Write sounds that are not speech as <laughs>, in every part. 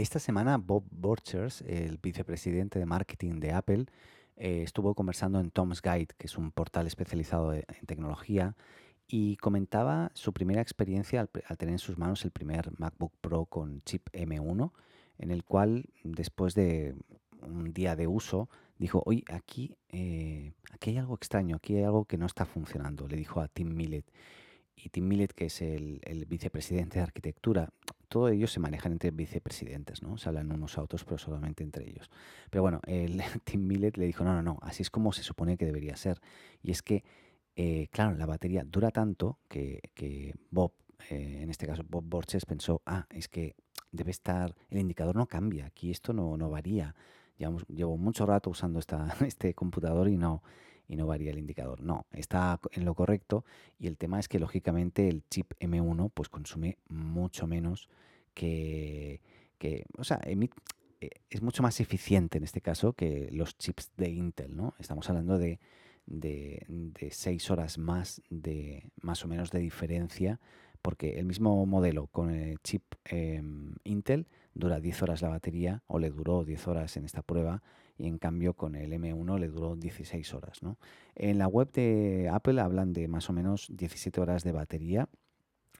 Esta semana Bob Borchers, el vicepresidente de marketing de Apple, eh, estuvo conversando en Tom's Guide, que es un portal especializado en tecnología, y comentaba su primera experiencia al, tener en sus manos el primer MacBook Pro con chip M1, en el cual después de un día de uso dijo, oye, aquí, eh, aquí hay algo extraño, aquí hay algo que no está funcionando, le dijo a Tim Millet. Y Tim Millet, que es el vicepresidente de arquitectura, todos ellos se manejan entre vicepresidentes, ¿no? Se hablan unos a otros, pero solamente entre ellos. Pero bueno, el <laughs> Tim Millet le dijo, no, no, no, así es como se supone que debería ser. Y es que, eh, claro, la batería dura tanto que, que Bob, eh, en este caso Bob Borges, pensó, ah, es que debe estar, el indicador no cambia, aquí esto no, no varía. Llevamos, llevo mucho rato usando esta, <laughs> este computador y no, y no varía el indicador. No, está en lo correcto y el tema es que lógicamente el chip M1 pues consume mucho menos que, que o sea, emit, eh, es mucho más eficiente en este caso que los chips de Intel, ¿no? Estamos hablando de, de, de seis horas más de más o menos de diferencia porque el mismo modelo con el chip eh, Intel dura 10 horas la batería o le duró 10 horas en esta prueba y en cambio con el M1 le duró 16 horas. ¿no? En la web de Apple hablan de más o menos 17 horas de batería,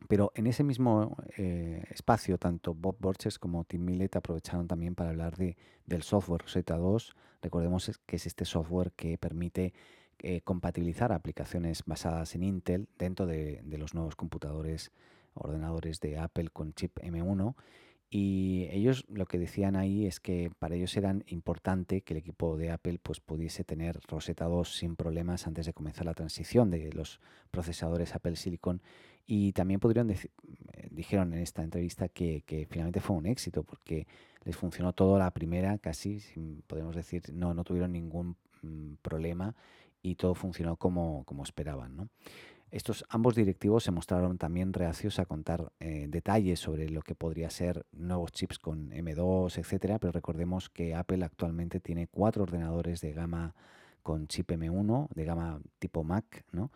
pero en ese mismo eh, espacio tanto Bob Borges como Tim Millet aprovecharon también para hablar de, del software Rosetta 2. Recordemos que es este software que permite eh, compatibilizar aplicaciones basadas en Intel dentro de, los nuevos computadores, ordenadores de Apple con chip M1. Y ellos lo que decían ahí es que para ellos era importante que el equipo de Apple pues, pudiese tener Rosetta 2 sin problemas antes de comenzar la transición de los procesadores Apple Silicon. Y también pudieron dijeron en esta entrevista que, que, finalmente fue un éxito porque les funcionó todo la primera, casi, podemos decir, no, no tuvieron ningún mm, problema y todo funcionó como, como esperaban. ¿no? Estos ambos directivos se mostraron también reacios a contar eh, detalles sobre lo que podría ser nuevos chips con M2, etcétera, pero recordemos que Apple actualmente tiene cuatro ordenadores de gama con chip M1, de gama tipo Mac, ¿no?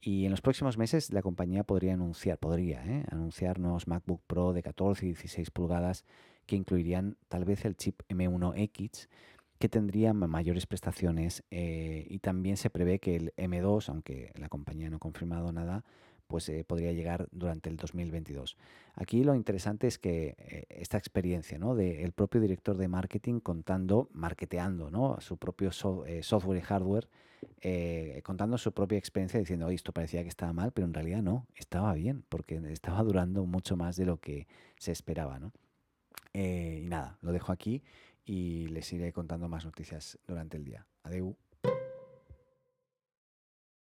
Y en los próximos meses la compañía podría anunciar, podría, ¿eh? anunciar nuevos MacBook Pro de 14 y 16 pulgadas que incluirían tal vez el chip M1X que tendría mayores prestaciones eh, y también se prevé que el M2, aunque la compañía no ha confirmado nada, pues eh, podría llegar durante el 2022. Aquí lo interesante es que eh, esta experiencia ¿no? del propio director de marketing contando, marketeando ¿no? su propio so, software y hardware, contando su propia experiencia, diciendo, oye, esto parecía que estaba mal, pero en realidad no, estaba bien, porque <laughs> estaba durando mucho más de lo que se esperaba. ¿no? y nada, lo dejo aquí y les iré contando más noticias durante el día. Adeu.